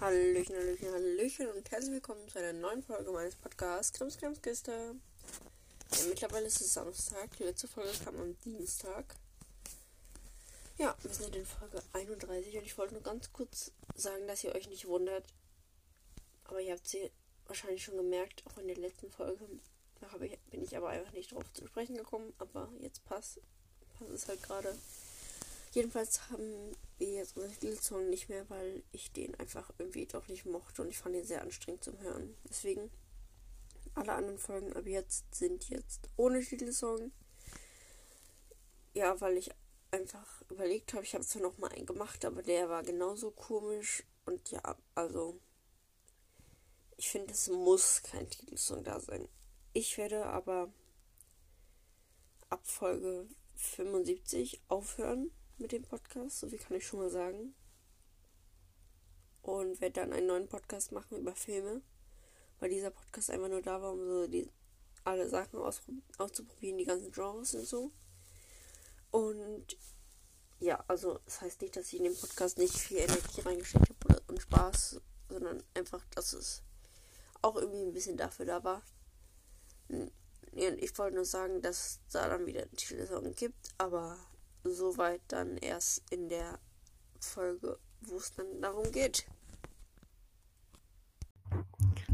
Hallöchen, Hallöchen, Hallöchen und herzlich willkommen zu einer neuen Folge meines Podcasts Krimms, Krimms, Kiste. Ja, mittlerweile ist es Samstag, die letzte Folge kam am Dienstag. Ja, wir sind in Folge 31 und ich wollte nur ganz kurz sagen, dass ihr euch nicht wundert. Aber ihr habt sie wahrscheinlich schon gemerkt, auch in der letzten Folge. Da bin ich aber einfach nicht drauf zu sprechen gekommen, aber jetzt passt, passt es halt gerade. Jedenfalls haben wir jetzt unseren Titelsong nicht mehr, weil ich den einfach irgendwie doch nicht mochte und ich fand ihn sehr anstrengend zum Hören. Deswegen alle anderen Folgen ab jetzt sind jetzt ohne Titelsong. Ja, weil ich einfach überlegt habe, ich habe zwar noch mal einen gemacht, aber der war genauso komisch und ja, also ich finde, es muss kein Titelsong da sein. Ich werde aber ab Folge 75 aufhören mit dem Podcast, so wie kann ich schon mal sagen. Und werde dann einen neuen Podcast machen über Filme, weil dieser Podcast einfach nur da war, um so die, alle Sachen auszuprobieren, die ganzen Genres und so. Und ja, also das heißt nicht, dass ich in dem Podcast nicht viel Energie reingesteckt habe und Spaß, sondern einfach, dass es auch irgendwie ein bisschen dafür da war. Ich wollte nur sagen, dass es da dann wieder einen Titelsong gibt, aber soweit dann erst in der Folge, wo es dann darum geht.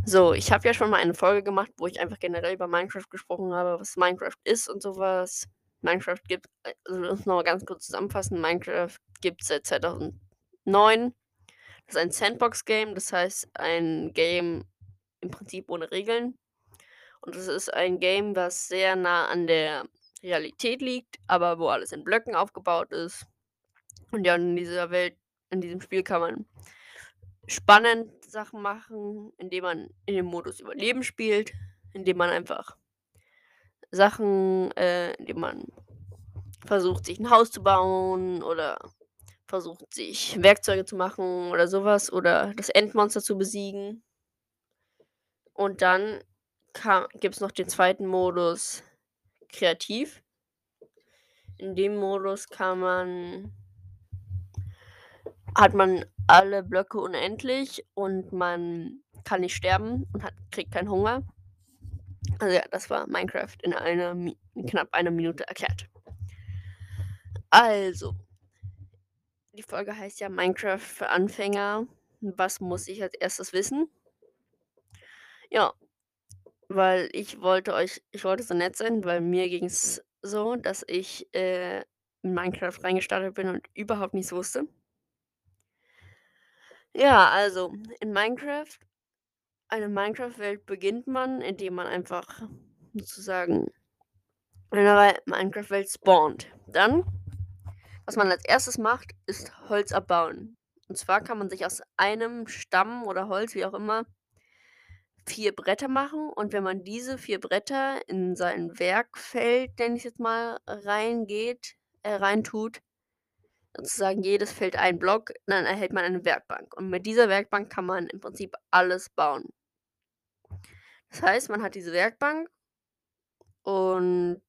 So, ich habe ja schon mal eine Folge gemacht, wo ich einfach generell über Minecraft gesprochen habe, was Minecraft ist und sowas. Minecraft gibt, also uns noch mal ganz kurz zusammenfassen, Minecraft gibt es seit 2009. Das ist ein Sandbox-Game, das heißt ein Game im Prinzip ohne Regeln. Und es ist ein Game, was sehr nah an der Realität liegt, aber wo alles in Blöcken aufgebaut ist. Und ja, in dieser Welt, in diesem Spiel kann man spannend Sachen machen, indem man in dem Modus Überleben spielt, indem man einfach Sachen, äh, indem man versucht, sich ein Haus zu bauen oder versucht, sich Werkzeuge zu machen oder sowas oder das Endmonster zu besiegen. Und dann gibt es noch den zweiten Modus, kreativ. In dem Modus kann man hat man alle Blöcke unendlich und man kann nicht sterben und hat, kriegt keinen Hunger. Also ja, das war Minecraft in einer in knapp einer Minute erklärt. Also, die Folge heißt ja Minecraft für Anfänger. Was muss ich als erstes wissen? Ja, weil ich wollte euch ich wollte so nett sein, weil mir ging es so, dass ich, äh, in Minecraft reingestartet bin und überhaupt nichts wusste. Ja, also, in Minecraft eine Minecraft-Welt beginnt man, indem man einfach sozusagen in einer Minecraft-Welt spawnt. Dann, was man als erstes macht, ist Holz abbauen. Und zwar kann man sich aus einem Stamm oder Holz, wie auch immer vier Bretter machen und wenn man diese vier Bretter in sein Werkfeld, nenne ich jetzt mal, reingeht, äh, reintut, sozusagen jedes Feld ein Block, dann erhält man eine Werkbank. Und mit dieser Werkbank kann man im Prinzip alles bauen. Das heißt, man hat diese Werkbank und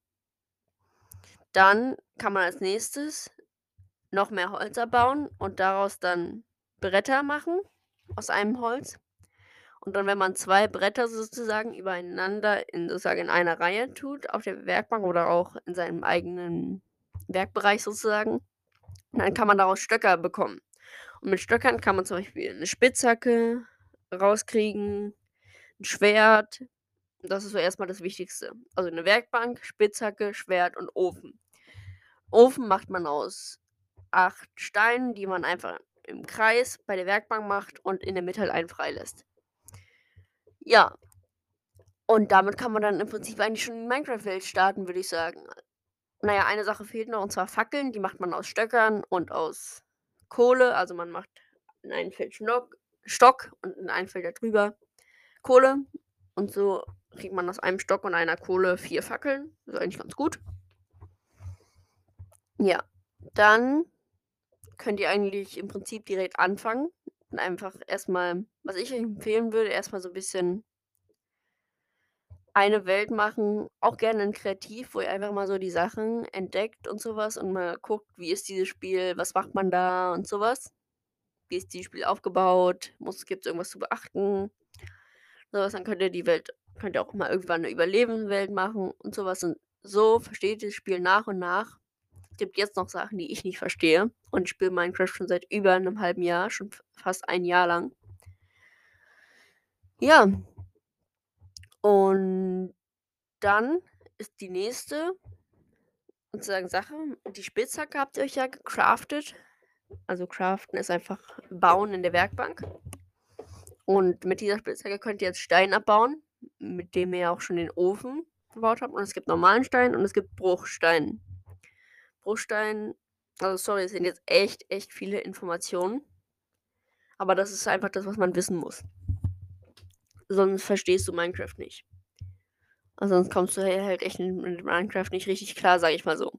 dann kann man als nächstes noch mehr Holz erbauen und daraus dann Bretter machen aus einem Holz. Und dann, wenn man zwei Bretter sozusagen übereinander in, sozusagen in einer Reihe tut, auf der Werkbank oder auch in seinem eigenen Werkbereich sozusagen, dann kann man daraus Stöcker bekommen. Und mit Stöckern kann man zum Beispiel eine Spitzhacke rauskriegen, ein Schwert. Das ist so erstmal das Wichtigste. Also eine Werkbank, Spitzhacke, Schwert und Ofen. Ofen macht man aus acht Steinen, die man einfach im Kreis bei der Werkbank macht und in der Mitte halt einen freilässt. Ja. Und damit kann man dann im Prinzip eigentlich schon in Minecraft-Welt starten, würde ich sagen. Naja, eine Sache fehlt noch, und zwar Fackeln. Die macht man aus Stöckern und aus Kohle. Also man macht in einem Feld Stock, Stock und in einem Feld darüber Kohle. Und so kriegt man aus einem Stock und einer Kohle vier Fackeln. Das ist eigentlich ganz gut. Ja, dann könnt ihr eigentlich im Prinzip direkt anfangen und einfach erstmal, was ich empfehlen würde, erstmal so ein bisschen eine Welt machen, auch gerne in kreativ, wo ihr einfach mal so die Sachen entdeckt und sowas und mal guckt, wie ist dieses Spiel, was macht man da und sowas. wie ist dieses Spiel aufgebaut, gibt es irgendwas zu beachten. So dann könnt ihr die Welt könnt ihr auch mal irgendwann eine Überlebenswelt machen und sowas. Und so versteht ihr das Spiel nach und nach. Gibt jetzt noch Sachen, die ich nicht verstehe. Und ich spiele Minecraft schon seit über einem halben Jahr, schon fast ein Jahr lang. Ja. Und dann ist die nächste sozusagen Sache. Die Spitzhacke habt ihr euch ja gecraftet. Also craften ist einfach bauen in der Werkbank. Und mit dieser Spitzhacke könnt ihr jetzt Stein abbauen, mit dem ihr auch schon den Ofen gebaut habt. Und es gibt normalen Stein und es gibt Bruchstein. Bruchstein, also sorry, es sind jetzt echt, echt viele Informationen. Aber das ist einfach das, was man wissen muss. Sonst verstehst du Minecraft nicht. Also sonst kommst du halt echt in Minecraft nicht richtig klar, sag ich mal so.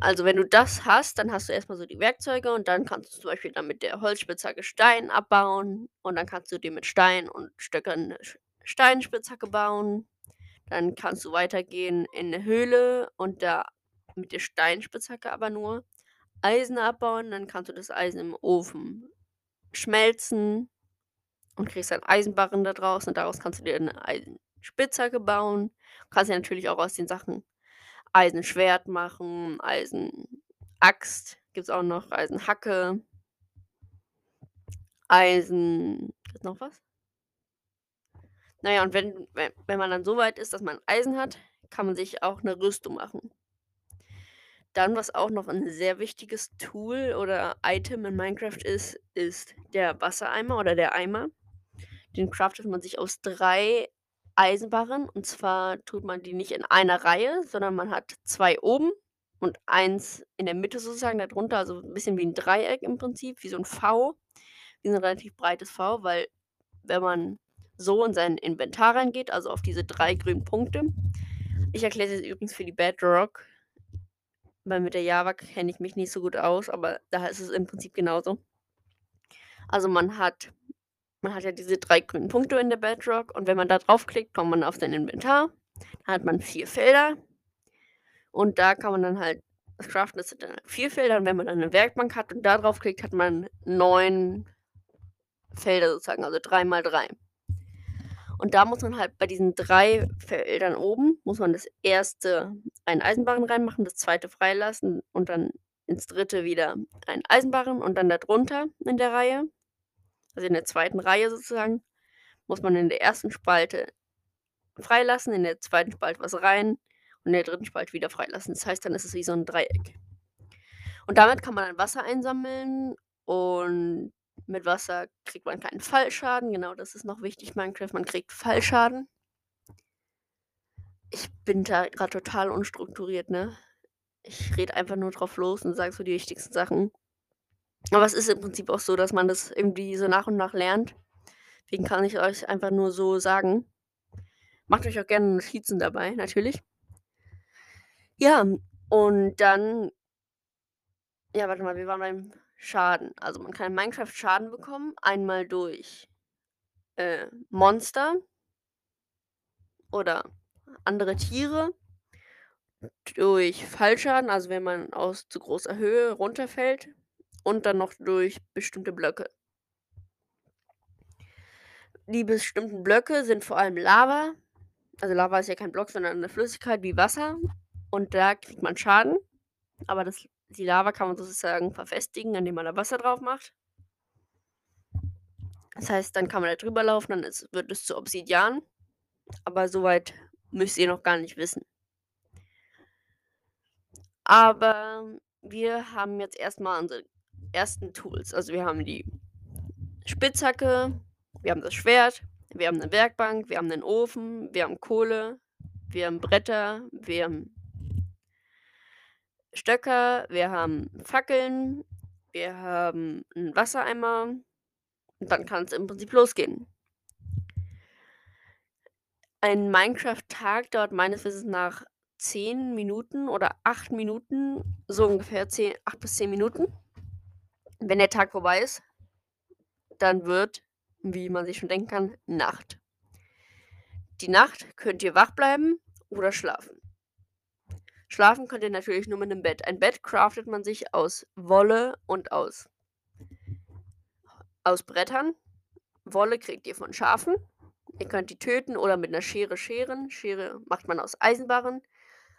Also wenn du das hast, dann hast du erstmal so die Werkzeuge und dann kannst du zum Beispiel dann mit der Holzspitzhacke Stein abbauen und dann kannst du dir mit Stein und Stöckern Steinspitzhacke bauen. Dann kannst du weitergehen in eine Höhle und da mit der Steinspitzhacke aber nur Eisen abbauen. Dann kannst du das Eisen im Ofen schmelzen und kriegst dann Eisenbarren da draus und daraus kannst du dir eine Eisenspitzhacke bauen. Du kannst ja natürlich auch aus den Sachen Eisenschwert machen, Eisenaxt gibt es auch noch, Eisenhacke, Eisen. Ist noch was? Naja, und wenn, wenn man dann so weit ist, dass man Eisen hat, kann man sich auch eine Rüstung machen. Dann, was auch noch ein sehr wichtiges Tool oder Item in Minecraft ist, ist der Wassereimer oder der Eimer. Den craftet man sich aus drei Eisenbarren. Und zwar tut man die nicht in einer Reihe, sondern man hat zwei oben und eins in der Mitte sozusagen darunter, also ein bisschen wie ein Dreieck im Prinzip, wie so ein V, wie so ein relativ breites V, weil wenn man so in sein Inventar reingeht, also auf diese drei grünen Punkte. Ich erkläre das übrigens für die Bedrock, weil mit der Java kenne ich mich nicht so gut aus, aber da ist es im Prinzip genauso. Also man hat man hat ja diese drei grünen Punkte in der Bedrock und wenn man da draufklickt, kommt man auf sein Inventar. Da hat man vier Felder und da kann man dann halt das craften, das sind dann vier Felder und wenn man dann eine Werkbank hat und da draufklickt, hat man neun Felder sozusagen, also drei mal drei. Und da muss man halt bei diesen drei Feldern oben, muss man das erste einen Eisenbarren reinmachen, das zweite freilassen und dann ins dritte wieder einen Eisenbarren und dann darunter in der Reihe also in der zweiten Reihe sozusagen, muss man in der ersten Spalte freilassen, in der zweiten Spalte was rein und in der dritten Spalte wieder freilassen. Das heißt, dann ist es wie so ein Dreieck. Und damit kann man dann Wasser einsammeln und mit Wasser kriegt man keinen Fallschaden. Genau, das ist noch wichtig, Minecraft. Man kriegt Fallschaden. Ich bin da gerade total unstrukturiert, ne? Ich rede einfach nur drauf los und sage so die wichtigsten Sachen. Aber es ist im Prinzip auch so, dass man das irgendwie so nach und nach lernt. Deswegen kann ich euch einfach nur so sagen. Macht euch auch gerne Notizen dabei, natürlich. Ja, und dann. Ja, warte mal, wir waren beim Schaden. Also man kann in Minecraft Schaden bekommen. Einmal durch äh, Monster oder andere Tiere. Durch Fallschaden, also wenn man aus zu großer Höhe runterfällt, und dann noch durch bestimmte Blöcke. Die bestimmten Blöcke sind vor allem Lava. Also Lava ist ja kein Block, sondern eine Flüssigkeit wie Wasser. Und da kriegt man Schaden. Aber das, die Lava kann man sozusagen verfestigen, indem man da Wasser drauf macht. Das heißt, dann kann man da drüber laufen, dann ist, wird es zu Obsidian. Aber soweit müsst ihr noch gar nicht wissen. Aber wir haben jetzt erstmal unsere ersten Tools. Also wir haben die Spitzhacke, wir haben das Schwert, wir haben eine Werkbank, wir haben einen Ofen, wir haben Kohle, wir haben Bretter, wir haben Stöcker, wir haben Fackeln, wir haben einen Wassereimer und dann kann es im Prinzip losgehen. Ein Minecraft-Tag dauert meines Wissens nach 10 Minuten oder 8 Minuten, so ungefähr 10, 8 bis 10 Minuten. Wenn der Tag vorbei ist, dann wird, wie man sich schon denken kann, Nacht. Die Nacht könnt ihr wach bleiben oder schlafen. Schlafen könnt ihr natürlich nur mit einem Bett. Ein Bett craftet man sich aus Wolle und aus aus Brettern. Wolle kriegt ihr von Schafen. Ihr könnt die töten oder mit einer Schere scheren. Schere macht man aus Eisenbarren.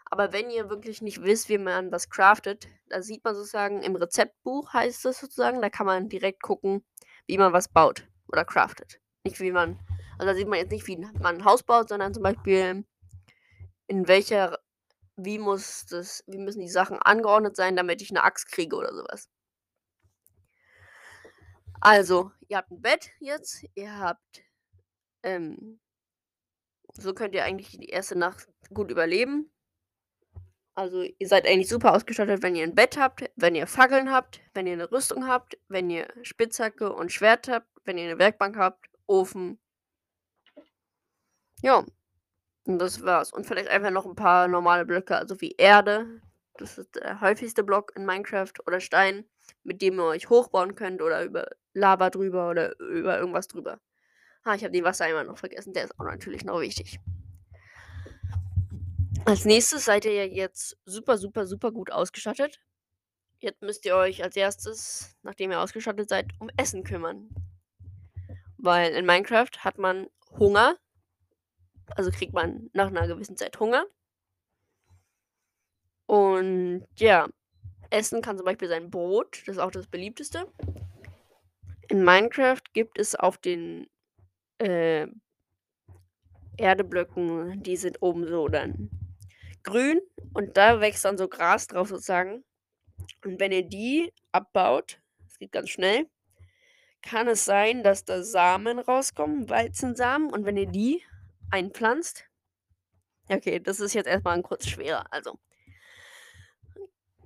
Aber wenn ihr wirklich nicht wisst, wie man was craftet, da sieht man sozusagen im Rezeptbuch heißt es sozusagen, da kann man direkt gucken, wie man was baut oder craftet. Nicht wie man, also da sieht man jetzt nicht, wie man ein Haus baut, sondern zum Beispiel in welcher, wie muss das, wie müssen die Sachen angeordnet sein, damit ich eine Axt kriege oder sowas. Also, ihr habt ein Bett jetzt, ihr habt, ähm, so könnt ihr eigentlich die erste Nacht gut überleben. Also, ihr seid eigentlich super ausgestattet, wenn ihr ein Bett habt, wenn ihr Fackeln habt, wenn ihr eine Rüstung habt, wenn ihr Spitzhacke und Schwert habt, wenn ihr eine Werkbank habt, Ofen. Ja, und das war's. Und vielleicht einfach noch ein paar normale Blöcke, also wie Erde. Das ist der häufigste Block in Minecraft oder Stein, mit dem ihr euch hochbauen könnt oder über Lava drüber oder über irgendwas drüber. Ah, ich habe den Wassereimer noch vergessen. Der ist auch natürlich noch wichtig. Als nächstes seid ihr ja jetzt super, super, super gut ausgestattet. Jetzt müsst ihr euch als erstes, nachdem ihr ausgestattet seid, um Essen kümmern. Weil in Minecraft hat man Hunger. Also kriegt man nach einer gewissen Zeit Hunger. Und ja, Essen kann zum Beispiel sein Brot. Das ist auch das beliebteste. In Minecraft gibt es auf den äh, Erdeblöcken, die sind oben so dann grün und da wächst dann so Gras drauf sozusagen. Und wenn ihr die abbaut, das geht ganz schnell, kann es sein, dass da Samen rauskommen, Weizensamen. Und wenn ihr die einpflanzt, okay, das ist jetzt erstmal ein kurz schwerer. Also,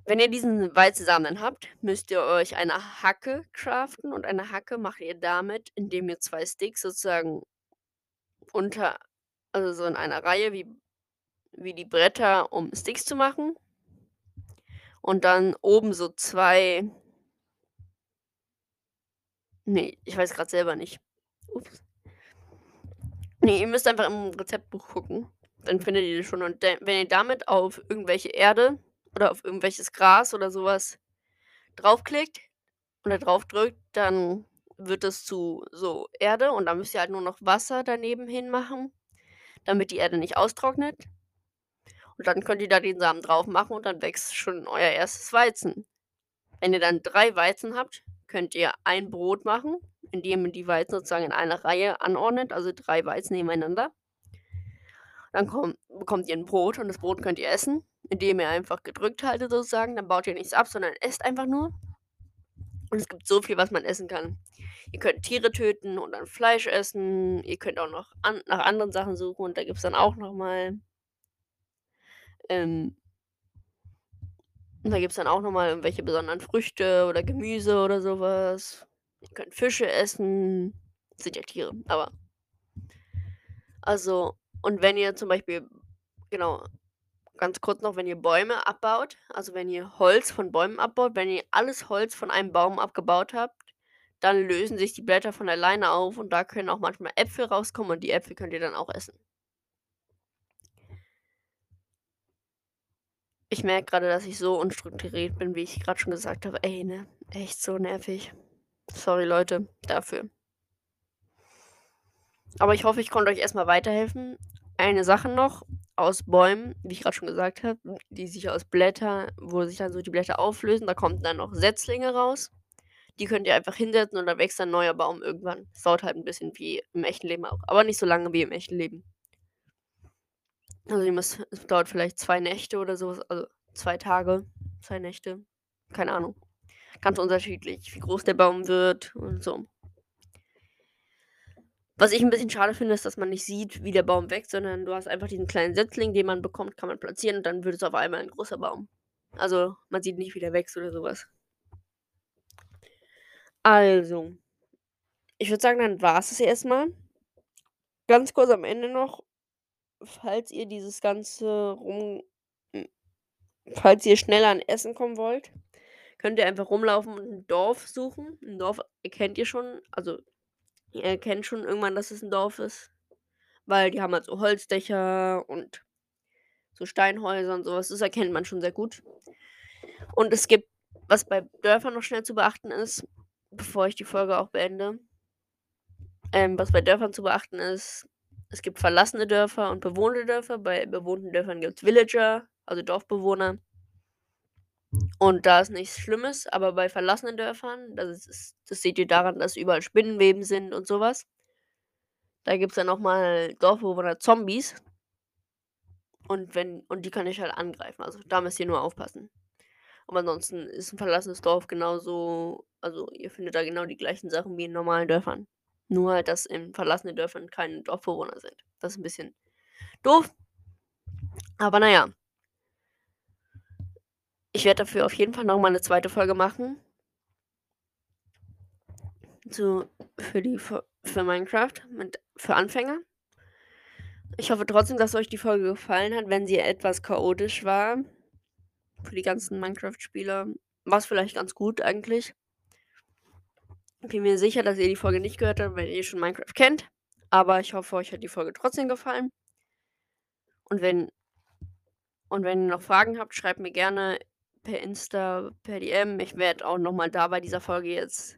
wenn ihr diesen Weizensamen habt, müsst ihr euch eine Hacke craften. Und eine Hacke macht ihr damit, indem ihr zwei Sticks sozusagen unter, also so in einer Reihe wie, wie die Bretter, um Sticks zu machen. Und dann oben so zwei. Nee, ich weiß gerade selber nicht. Ups. Nee, ihr müsst einfach im Rezeptbuch gucken. Dann findet ihr das schon. Und wenn ihr damit auf irgendwelche Erde oder auf irgendwelches Gras oder sowas draufklickt oder drauf drückt, dann wird es zu so Erde und dann müsst ihr halt nur noch Wasser daneben hin machen, damit die Erde nicht austrocknet. Und dann könnt ihr da den Samen drauf machen und dann wächst schon euer erstes Weizen. Wenn ihr dann drei Weizen habt, könnt ihr ein Brot machen, indem ihr die Weizen sozusagen in einer Reihe anordnet, also drei Weizen nebeneinander. Dann kommt, bekommt ihr ein Brot und das Brot könnt ihr essen, indem ihr einfach gedrückt haltet sozusagen. Dann baut ihr nichts ab, sondern esst einfach nur. Und es gibt so viel, was man essen kann. Ihr könnt Tiere töten und dann Fleisch essen. Ihr könnt auch noch an, nach anderen Sachen suchen und da gibt es dann auch nochmal. Ähm, da gibt es dann auch nochmal irgendwelche besonderen Früchte oder Gemüse oder sowas. Könnt Fische essen. Sind ja Tiere, aber. Also, und wenn ihr zum Beispiel, genau, ganz kurz noch, wenn ihr Bäume abbaut, also wenn ihr Holz von Bäumen abbaut, wenn ihr alles Holz von einem Baum abgebaut habt, dann lösen sich die Blätter von alleine auf und da können auch manchmal Äpfel rauskommen und die Äpfel könnt ihr dann auch essen. Ich merke gerade, dass ich so unstrukturiert bin, wie ich gerade schon gesagt habe. Ey, ne? Echt so nervig. Sorry, Leute, dafür. Aber ich hoffe, ich konnte euch erstmal weiterhelfen. Eine Sache noch aus Bäumen, wie ich gerade schon gesagt habe, die sich aus Blättern, wo sich dann so die Blätter auflösen, da kommen dann noch Setzlinge raus. Die könnt ihr einfach hinsetzen und da wächst ein neuer Baum irgendwann. Das dauert halt ein bisschen wie im echten Leben auch, aber nicht so lange wie im echten Leben. Also es dauert vielleicht zwei Nächte oder so, also zwei Tage, zwei Nächte, keine Ahnung. Ganz unterschiedlich, wie groß der Baum wird und so. Was ich ein bisschen schade finde, ist, dass man nicht sieht, wie der Baum wächst, sondern du hast einfach diesen kleinen Setzling, den man bekommt, kann man platzieren und dann wird es auf einmal ein großer Baum. Also, man sieht nicht, wie der wächst oder sowas. Also, ich würde sagen, dann war es es erstmal. Ganz kurz am Ende noch, falls ihr dieses ganze rum falls ihr schneller an Essen kommen wollt, könnt ihr einfach rumlaufen und ein Dorf suchen. Ein Dorf erkennt ihr schon, also Ihr erkennt schon irgendwann, dass es ein Dorf ist. Weil die haben halt so Holzdächer und so Steinhäuser und sowas. Das erkennt man schon sehr gut. Und es gibt, was bei Dörfern noch schnell zu beachten ist, bevor ich die Folge auch beende. Ähm, was bei Dörfern zu beachten ist, es gibt verlassene Dörfer und bewohnte Dörfer. Bei bewohnten Dörfern gibt's Villager, also Dorfbewohner. Und da ist nichts Schlimmes, aber bei verlassenen Dörfern, das ist das seht ihr daran, dass überall Spinnenweben sind und so was. Da gibt's dann noch mal Dorfbewohner-Zombies. Und wenn und die können dich halt angreifen. Also, da müsst ihr nur aufpassen. Aber ansonsten ist 'n verlassenes Dorf genauso also, ihr findet da genau die gleichen Sachen wie in normalen Dörfern. Nur halt, dass in verlassenen Dörfern keine Dorfbewohner sind. Das ist 'n bisschen doof. Aber na ja. Ich werde dafür auf jeden Fall noch mal 'ne zweite Folge machen. Zu für die für Minecraft mit für Anfänger. Ich hoffe trotzdem, dass euch die Folge gefallen hat, wenn sie etwas chaotisch war. Für die ganzen Minecraft-Spieler war's vielleicht ganz gut eigentlich. Bin mir sicher, dass ihr die Folge nicht gehört habt, weil ihr schon Minecraft kennt. Aber ich hoffe, euch hat die Folge trotzdem gefallen. Und wenn und wenn ihr noch Fragen habt, schreibt mir gerne per Insta, per DM. Ich werde auch noch mal da bei dieser Folge jetzt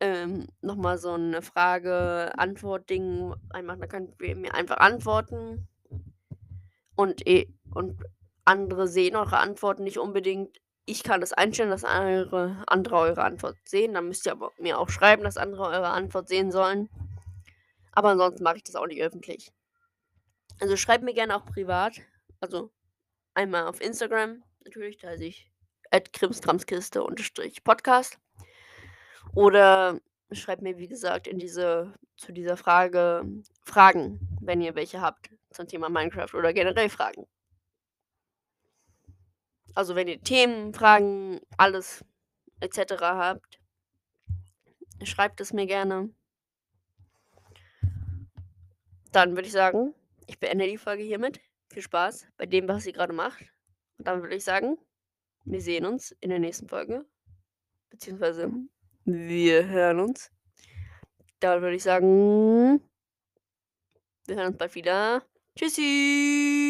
ähm, noch mal so 'ne Frage-Antwort-Ding reinmachen. Da könnt ihr mir einfach antworten. Und e und andere sehen eure Antworten nicht unbedingt. Ich kann das einstellen, dass eure andere eure Antwort sehen. Dann müsst ihr aber mir auch schreiben, dass andere eure Antwort sehen sollen. Aber ansonsten mache ich das auch nicht öffentlich. Also, schreibt mir gerne auch privat. Also, einmal auf Instagram natürlich, heiße ich @krimskramskiste_podcast. Oder schreibt mir, wie gesagt, in diese zu dieser Frage Fragen, wenn ihr welche habt zum Thema Minecraft oder generell Fragen. Also, wenn ihr Themen, Fragen, alles et cetera habt schreibt es mir gerne. Dann würde ich sagen, ich beende die Folge hiermit. Viel Spaß bei dem, was ihr grade macht. Und dann würde ich sagen, wir sehen uns in der nächsten Folge. Beziehungsweise wir hören uns. Dann würde ich sagen wir hören uns bald wieder. Tschüssi.